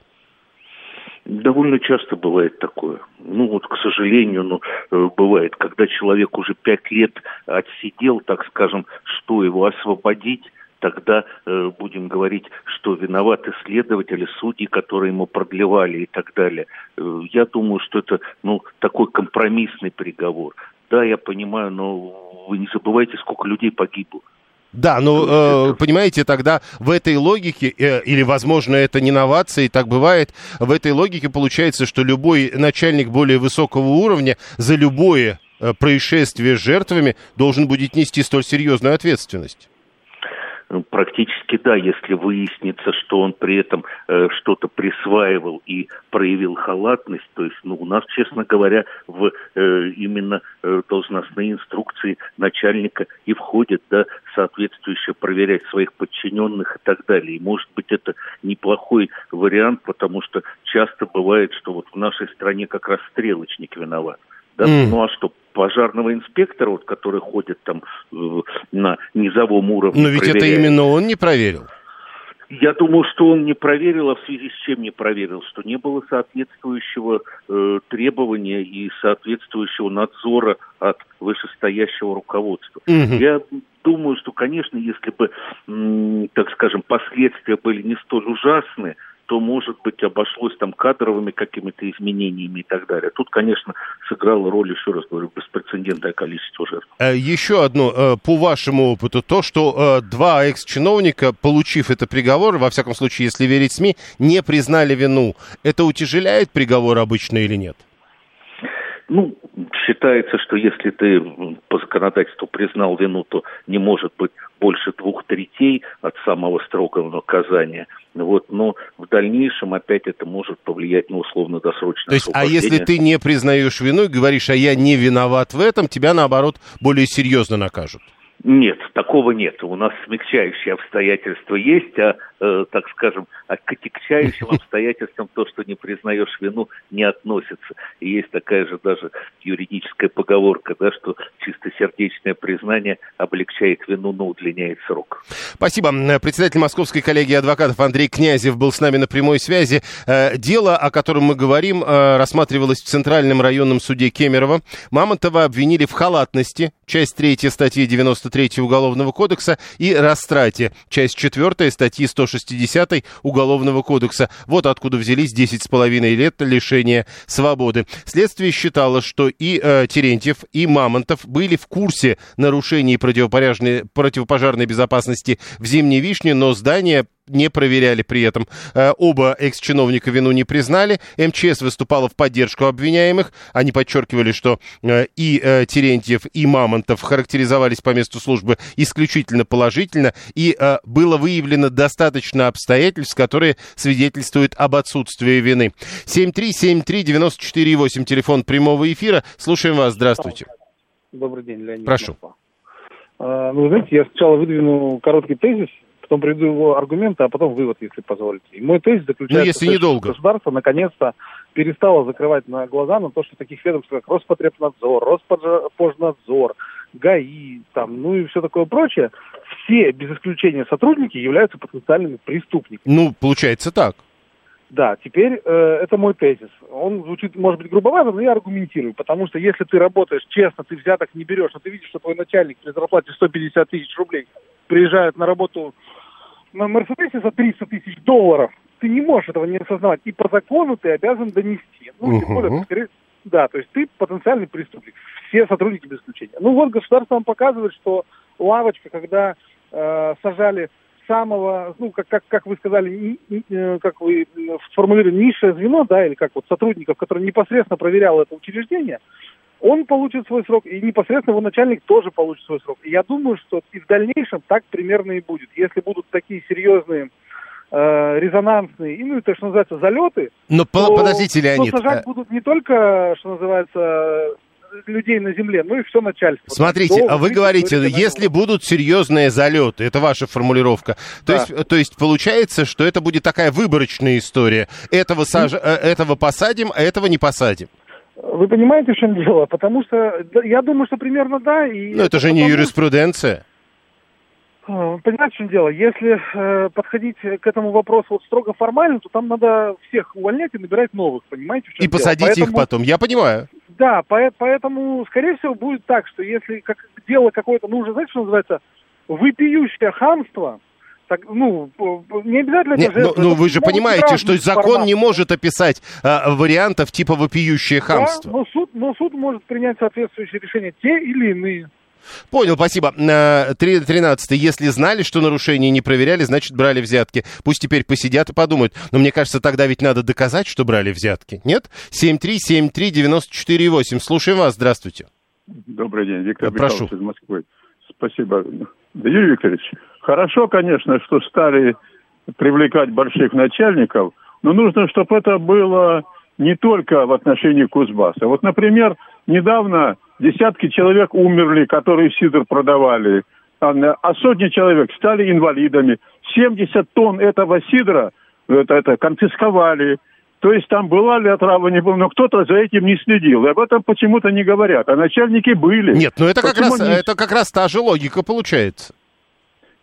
Довольно часто бывает такое. Ну вот, к сожалению, ну, э, бывает, когда человек уже пять лет отсидел, так скажем, что его освободить, тогда э, будем говорить, что виноваты следователи, судьи, которые ему продлевали и так далее. Э, я думаю, что это ну, такой компромиссный приговор. Да, я понимаю, но вы не забывайте, сколько людей погибло. Да, ну, э, понимаете, тогда в этой логике, э, или, возможно, это не новация, и так бывает, в этой логике получается, что любой начальник более высокого уровня за любое э, происшествие с жертвами должен будет нести столь серьезную ответственность. Ну, практически да, если выяснится, что он при этом э, что-то присваивал и проявил халатность, то есть, ну, у нас, честно говоря, в э, именно э, должностные инструкции начальника и входит, да, соответствующе проверять своих подчиненных и так далее. И, может быть, это неплохой вариант, потому что часто бывает, что вот в нашей стране как раз стрелочник виноват. Да? Mm. Ну а что, пожарного инспектора, вот, который ходит там э, на низовом уровне. Но ведь проверяет. это именно он не проверил. Я думаю, что он не проверил, а в связи с чем не проверил, что не было соответствующего э, требования и соответствующего надзора от вышестоящего руководства. Угу. Я думаю, что, конечно, если бы, м, так скажем, последствия были не столь ужасны, то, может быть, обошлось там кадровыми какими-то изменениями и так далее. Тут, конечно, сыграло роль, еще раз говорю, беспрецедентное количество жертв. Э, еще одно, э, по вашему опыту, то, что э, два экс-чиновника, получив этот приговор, во всяком случае, если верить СМИ, не признали вину, это утяжеляет приговор обычно или нет? Ну, считается, что если ты по законодательству признал вину, то не может быть больше двух третей от самого строгого наказания. Вот, но в дальнейшем опять это может повлиять на условно-досрочное То есть, а если ты не признаешь вину и говоришь, а я не виноват в этом, тебя, наоборот, более серьезно накажут? Нет, такого нет. У нас смягчающие обстоятельства есть, а, э, так скажем, к отягчающим [LAUGHS] обстоятельствам то, что не признаешь вину, не относится. И есть такая же даже юридическая поговорка, да, что чистосердечное признание облегчает вину, но удлиняет срок. Спасибо. Председатель Московской коллегии адвокатов Андрей Князев был с нами на прямой связи. Э, дело, о котором мы говорим, э, рассматривалось в Центральном районном суде Кемерово. Мамонтова обвинили в халатности, часть 3 статьи 93 Уголовного кодекса, и растрате, часть 4 статьи 160 Уголовного кодекса. Вот откуда взялись 10,5 лет лишения свободы. Следствие считало, что и э, Терентьев, и Мамонтов были в курсе нарушений противопожарной, противопожарной безопасности в Зимней Вишне, но здание не проверяли при этом. Э, оба экс-чиновника вину не признали. МЧС выступала в поддержку обвиняемых. Они подчеркивали, что э, и э, Терентьев, и Мамонтов характеризовались по месту службы исключительно положительно. И было выявлено достаточно обстоятельств, которые свидетельствуют об отсутствии вины. 7373948, телефон прямого эфира. Слушаем вас. Здравствуйте. Добрый день, Леонид. Прошу. Ну, знаете, я сначала выдвину короткий тезис, потом приведу его аргументы, а потом вывод, если позволите. И мой тезис заключается ну, если в том, что государство наконец-то перестало закрывать на глаза на то, что таких ведомств, как Роспотребнадзор, Роспожнадзор, ГАИ, там, ну и все такое прочее, все, без исключения сотрудники, являются потенциальными преступниками. Ну, получается так. Да, теперь э, это мой тезис. Он звучит, может быть, грубовато, но я аргументирую. Потому что если ты работаешь честно, ты взяток не берешь, но ты видишь, что твой начальник при зарплате 150 тысяч рублей приезжает на работу на Мерседесе за 300 тысяч долларов, ты не можешь этого не осознавать. И по закону ты обязан донести. Ну, тем более, скорее, да, то есть ты потенциальный преступник. Все сотрудники без исключения. Ну вот государство вам показывает, что лавочка, когда э, сажали самого, ну, как, как, как вы сказали, ни, ни, э, как вы сформулировали, низшее звено, да, или как вот сотрудников, которые непосредственно проверял это учреждение, он получит свой срок, и непосредственно его начальник тоже получит свой срок. И я думаю, что и в дальнейшем так примерно и будет. Если будут такие серьезные э, резонансные, и, ну, это, что называется, залеты, Но то, подождите, Леонид. То сажать а будут не только, что называется, людей на земле, ну и все начальство. Смотрите, а вы говорите, если будут серьезные залеты, это ваша формулировка, то, да. есть, то есть получается, что это будет такая выборочная история. Этого, саж... Э, этого посадим, а этого не посадим. Вы понимаете, в чем дело? Потому что я думаю, что примерно да. И Но это же не юриспруденция. А, понимаете, в чем дело? Если э, подходить к этому вопросу вот строго формально, то там надо всех увольнять и набирать новых, понимаете? В чем и дело? посадить поэтому, их потом, я понимаю. Да, поэтому, скорее всего, будет так, что если как, дело какое-то, ну уже, знаете, что называется, выпиющее хамство, ну, не обязательно... Нет, ну, ну вы же понимаете, что закон формат. не может описать а, вариантов типа вопиющее хамство. Да, но суд, но суд может принять соответствующие решения, те или иные. Понял, спасибо. 13 Если знали, что нарушения не проверяли, значит, брали взятки. Пусть теперь посидят и подумают. Но мне кажется, тогда ведь надо доказать, что брали взятки. Нет? 7373948. Слушаем вас. Здравствуйте. Добрый день. Виктор Прошу. из Москвы. Спасибо. Да, Юрий Викторович, Хорошо, конечно, что стали привлекать больших начальников, но нужно, чтобы это было не только в отношении Кузбасса. Вот, например, недавно десятки человек умерли, которые сидр продавали, а сотни человек стали инвалидами. 70 тонн этого сидра это, это конфисковали. То есть там была ли отрава, не было, но кто-то за этим не следил. И об этом почему-то не говорят. А начальники были. Нет, ну это как, раз, не... это как раз та же логика получается.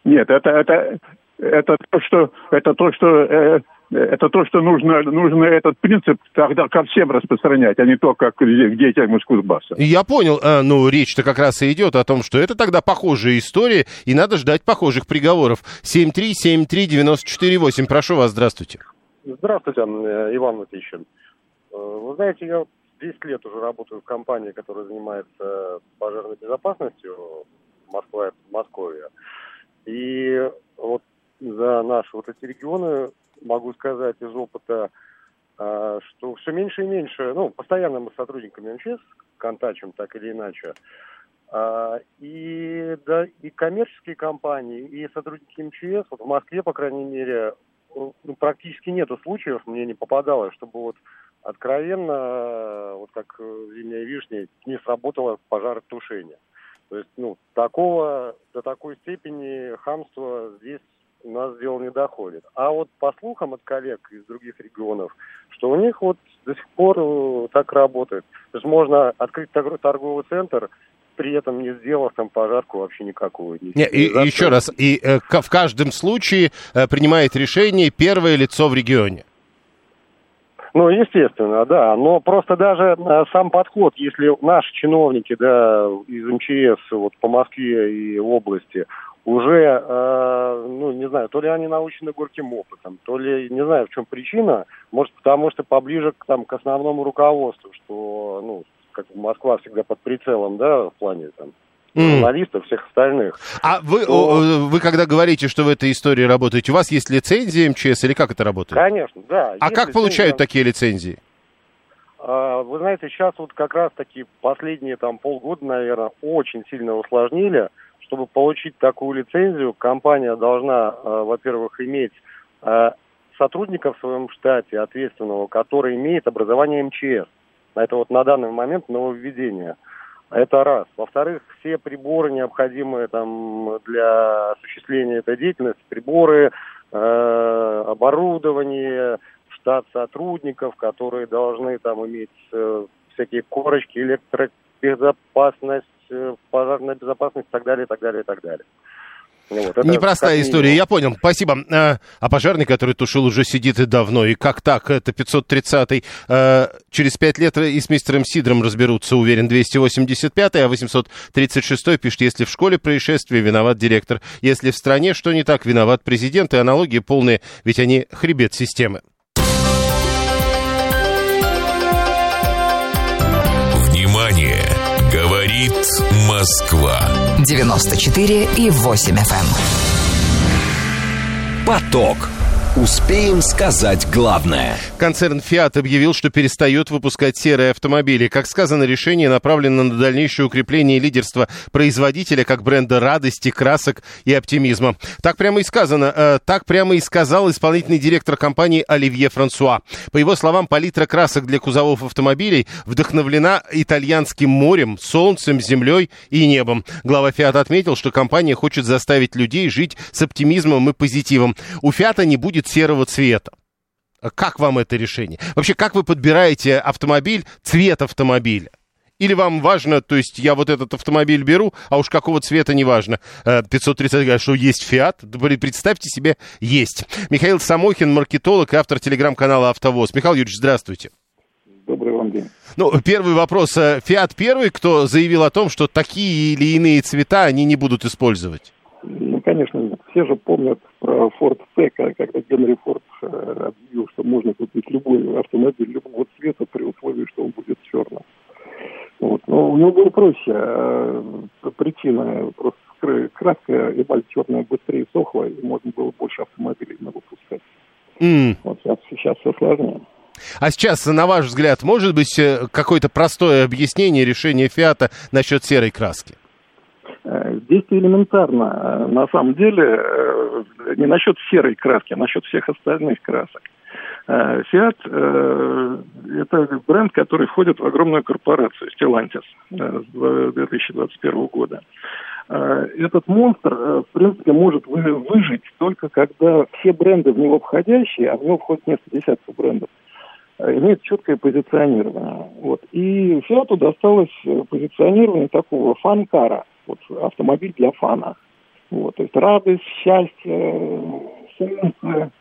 Нет, это, это, это то, что, это то, что, э, это то, что нужно, нужно этот принцип тогда ко всем распространять, а не только к детям из Кузбасса. Я понял, а, ну, речь-то как раз и идет о том, что это тогда похожая история, и надо ждать похожих приговоров. 7373948, прошу вас, здравствуйте. Здравствуйте, э, Иван Латищин. Э, вы знаете, я 10 лет уже работаю в компании, которая занимается пожарной безопасностью Москва, Москве. И вот за наши вот эти регионы могу сказать из опыта, а, что все меньше и меньше, ну, постоянно мы с сотрудниками МЧС контачим так или иначе. А, и, да, и коммерческие компании, и сотрудники МЧС, вот в Москве, по крайней мере, ну, практически нету случаев, мне не попадалось, чтобы вот откровенно, вот как зимняя вишня, не сработало пожаротушение. То есть, ну, такого, до такой степени хамства здесь у нас дело не доходит. А вот по слухам от коллег из других регионов, что у них вот до сих пор э, так работает. То есть можно открыть торговый центр, при этом не сделав там пожарку вообще никакую. Не, и, еще раз, и э, в каждом случае э, принимает решение первое лицо в регионе. Ну, естественно, да. Но просто даже э, сам подход, если наши чиновники, да, из МЧС вот по Москве и области уже, э, ну, не знаю, то ли они научены горьким опытом, то ли, не знаю, в чем причина, может, потому что поближе к, там, к основному руководству, что, ну, как Москва всегда под прицелом, да, в плане там журналистов, всех остальных. А вы, то... вы когда говорите, что в этой истории работаете, у вас есть лицензия МЧС или как это работает? Конечно, да. А как лицензия... получают такие лицензии? А, вы знаете, сейчас вот как раз таки последние там полгода, наверное, очень сильно усложнили. Чтобы получить такую лицензию, компания должна, а, во-первых, иметь а, сотрудника в своем штате ответственного, который имеет образование МЧС. Это вот на данный момент нововведение. Это раз. Во-вторых, все приборы, необходимые там для осуществления этой деятельности, приборы, э, оборудование, штат сотрудников, которые должны там иметь э, всякие корочки, электробезопасность, э, пожарная безопасность и так далее, и так далее, и так далее. Ну вот, Непростая история, я понял. Спасибо. А, а пожарный, который тушил, уже сидит и давно. И как так? Это 530-й. А, через пять лет и с мистером Сидром разберутся, уверен, 285-й, а 836-й пишет, если в школе происшествие, виноват директор. Если в стране что не так, виноват президент. И аналогии полные, ведь они хребет системы. Внимание! Говорит Москва. 94 и 8 FM. Эм. Поток. Успеем сказать главное. Концерн Fiat объявил, что перестает выпускать серые автомобили. Как сказано, решение направлено на дальнейшее укрепление лидерства производителя как бренда радости, красок и оптимизма. Так прямо и сказано. Э, так прямо и сказал исполнительный директор компании Оливье Франсуа. По его словам, палитра красок для кузовов автомобилей вдохновлена итальянским морем, солнцем, землей и небом. Глава Fiat отметил, что компания хочет заставить людей жить с оптимизмом и позитивом. У Fiat не будет будет серого цвета. Как вам это решение? Вообще, как вы подбираете автомобиль, цвет автомобиля? Или вам важно, то есть я вот этот автомобиль беру, а уж какого цвета не важно. 530 э, говорят, что есть Фиат. Представьте себе, есть. Михаил Самохин, маркетолог и автор телеграм-канала «Автовоз». Михаил Юрьевич, здравствуйте. Добрый вам день. Ну, первый вопрос. Э, Фиат первый, кто заявил о том, что такие или иные цвета они не будут использовать? Ну, конечно, нет. Все же помнят про Ford T, когда Генри Форд э, объявил, что можно купить любой автомобиль любого цвета при условии, что он будет черным. Вот. Но у него было проще. А, причина просто краска эмаль черная быстрее сохла, и можно было больше автомобилей выпускать. Mm. Вот сейчас, сейчас все сложнее. А сейчас, на ваш взгляд, может быть э, какое-то простое объяснение решения Фиата насчет серой краски? Действие элементарно. Э, на самом деле, э, не насчет серой краски, а насчет всех остальных красок. Э, Fiat – это бренд, который входит в огромную корпорацию Stellantis с 2021 года. Этот монстр, в принципе, может выжить только когда все бренды в него входящие, а в него входит несколько десятков брендов, имеют четкое позиционирование. Вот. И Fiat досталось позиционирование такого фанкара – вот автомобиль для фана. Вот, то есть радость, счастье, солнце,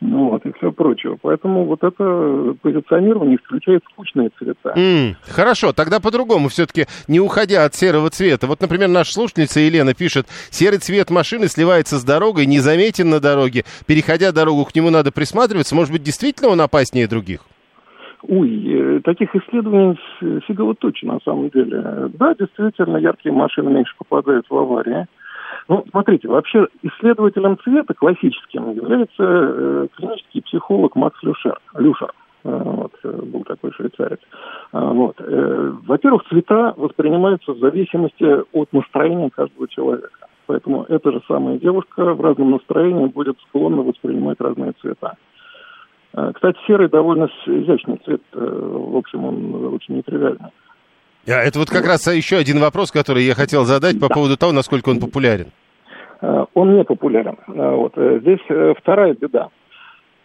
ну, вот, и все прочее. Поэтому вот это позиционирование исключает скучные цвета. Mm, хорошо, тогда по-другому все-таки, не уходя от серого цвета. Вот, например, наша слушательница Елена пишет, серый цвет машины сливается с дорогой, незаметен на дороге. Переходя дорогу, к нему надо присматриваться. Может быть, действительно он опаснее других? Ой, э, таких исследований фигово точно на самом деле. Да, действительно, яркие машины меньше попадают в аварии. Ну, смотрите, вообще исследователем цвета классическим является э, клинический психолог Макс Люшер. Люшер. Вот, был такой швейцарец. Вот. Во-первых, цвета воспринимаются в зависимости от настроения каждого человека. Поэтому эта же самая девушка в разном настроении будет склонна воспринимать разные цвета. Кстати, серый довольно изящный цвет. В общем, он очень нетривиальный. А это вот как раз еще один вопрос, который я хотел задать по да. поводу того, насколько он популярен. Э, он не популярен. Э, вот. Э, здесь вторая беда.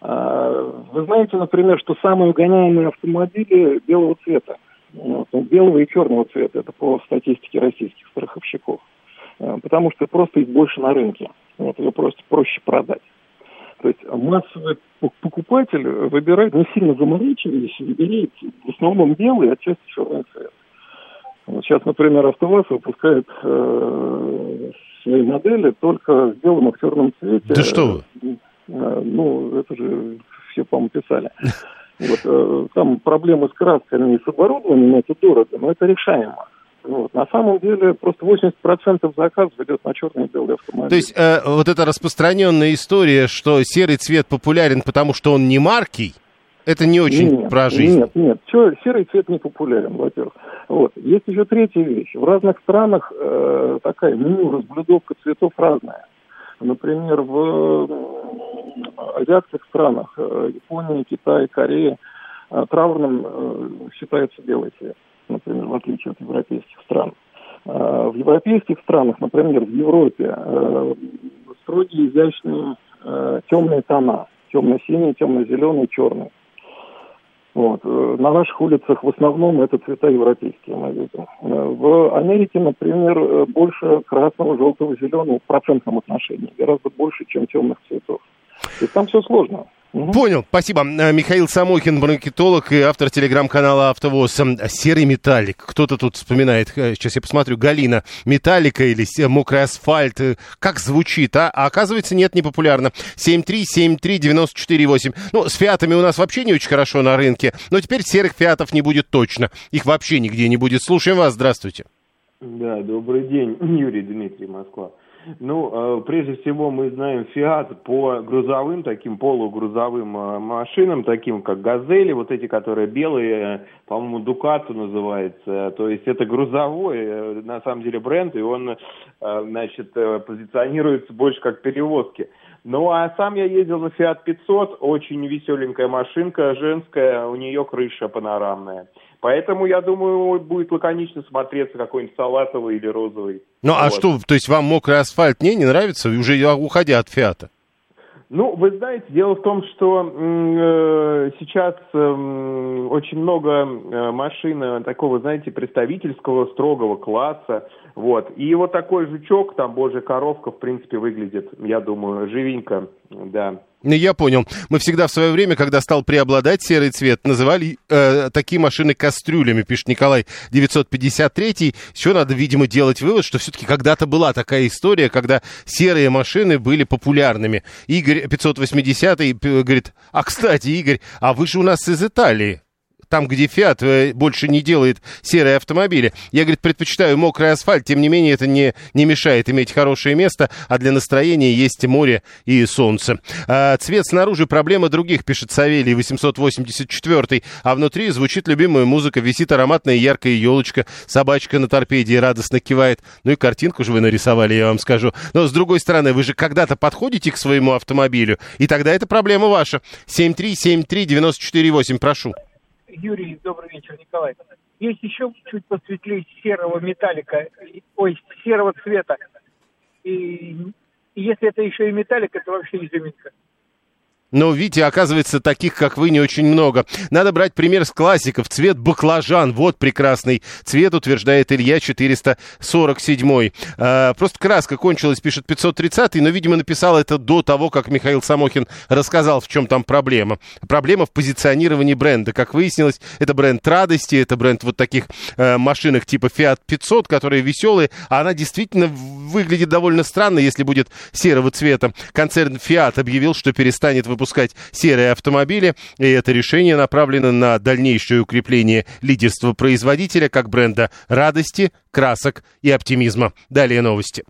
Вы знаете, например, что самые угоняемые автомобили белого цвета. Вот, ну, белого и черного цвета, это по статистике российских страховщиков. Потому что просто их больше на рынке. Вот, ее просто проще продать. То есть массовый покупатель выбирает, не сильно заморачиваясь, выбирает в основном белый, а часть черный цвет. Вот сейчас, например, АвтоВАЗ выпускает э, свои модели только в белом и черном цвете. Да что вы? Э, ну, это же все, по-моему, писали. Вот, э, там проблемы с красками и с оборудованием, это дорого, но это решаемо. Вот. На самом деле просто 80% заказов идет на черный и белый автомобиль. То есть э, вот эта распространенная история, что серый цвет популярен, потому что он не маркий, это не очень нет, про жизнь. Нет, нет, серый цвет не популярен, во-первых. Вот. Есть еще третья вещь. В разных странах э, такая меню, разблюдовка цветов разная. Например, в азиатских странах, э, Япония, Китай, Корея, э, траурным э, считается белый цвет, например, в отличие от европейских стран. Э, в европейских странах, например, в Европе, э, строгие, изящные э, темные тона. Темно-синий, темно-зеленый, черный. Вот. Э, на наших улицах в основном это цвета европейские мы видим. В Америке, например, больше красного, желтого, зеленого в процентном отношении, гораздо больше, чем темных цветов. И там все сложно. Угу. Понял, спасибо. Михаил Самохин, маркетолог и автор телеграм-канала «Автовоз». Серый металлик. Кто-то тут вспоминает, сейчас я посмотрю, Галина. Металлика или мокрый асфальт. Как звучит, а? А оказывается, нет, не популярно. 7373948. Ну, с фиатами у нас вообще не очень хорошо на рынке. Но теперь серых фиатов не будет точно. Их вообще нигде не будет. Слушаем вас, здравствуйте. Да, добрый день, [LAUGHS] Юрий Дмитрий, Москва. Ну, э, прежде всего мы знаем Фиат по грузовым, таким полугрузовым э, машинам, таким как Газели, вот эти, которые белые, по-моему, Дукату называется. То есть это грузовой, э, на самом деле, бренд, и он, значит, позиционируется больше как перевозки. Ну, а сам я ездил на Fiat 500, очень веселенькая машинка, женская, у нее крыша панорамная. Поэтому, я думаю, будет лаконично смотреться какой-нибудь салатовый или розовый. Ну, а вот. а что, то есть вам мокрый асфальт не, не нравится, уже уходя от Фиата? Ну, вы знаете, дело в том, что э, сейчас э, очень много э, машин такого, знаете, представительского, строгого класса, вот. И вот такой жучок, там, божья коровка, в принципе, выглядит, я думаю, живенько, да. Я понял. Мы всегда в свое время, когда стал преобладать серый цвет, называли э, такие машины кастрюлями, пишет Николай 953. Еще надо, видимо, делать вывод, что все-таки когда-то была такая история, когда серые машины были популярными. Игорь 580 говорит, а, кстати, Игорь, а вы же у нас из Италии там, где Фиат э, больше не делает серые автомобили. Я, говорит, предпочитаю мокрый асфальт, тем не менее это не, не мешает иметь хорошее место, а для настроения есть море и солнце. А, цвет снаружи проблема других, пишет Савелий 884, а внутри звучит любимая музыка, висит ароматная яркая елочка, собачка на торпеде радостно кивает. Ну и картинку же вы нарисовали, я вам скажу. Но с другой стороны, вы же когда-то подходите к своему автомобилю, и тогда это проблема ваша. 7373948, прошу. Юрий, добрый вечер, Николай. Есть еще чуть посветлее серого металлика, ой, серого цвета. И, и если это еще и металлик, это вообще изюминка. Но, видите, оказывается, таких, как вы, не очень много. Надо брать пример с классиков. Цвет баклажан. Вот прекрасный цвет, утверждает Илья 447. А, просто краска кончилась, пишет 530 но, видимо, написал это до того, как Михаил Самохин рассказал, в чем там проблема. Проблема в позиционировании бренда. Как выяснилось, это бренд радости, это бренд вот таких э, машинок типа Fiat 500, которые веселые, а она действительно выглядит довольно странно, если будет серого цвета. Концерн Fiat объявил, что перестанет выпускать серые автомобили, и это решение направлено на дальнейшее укрепление лидерства производителя как бренда радости, красок и оптимизма. Далее новости.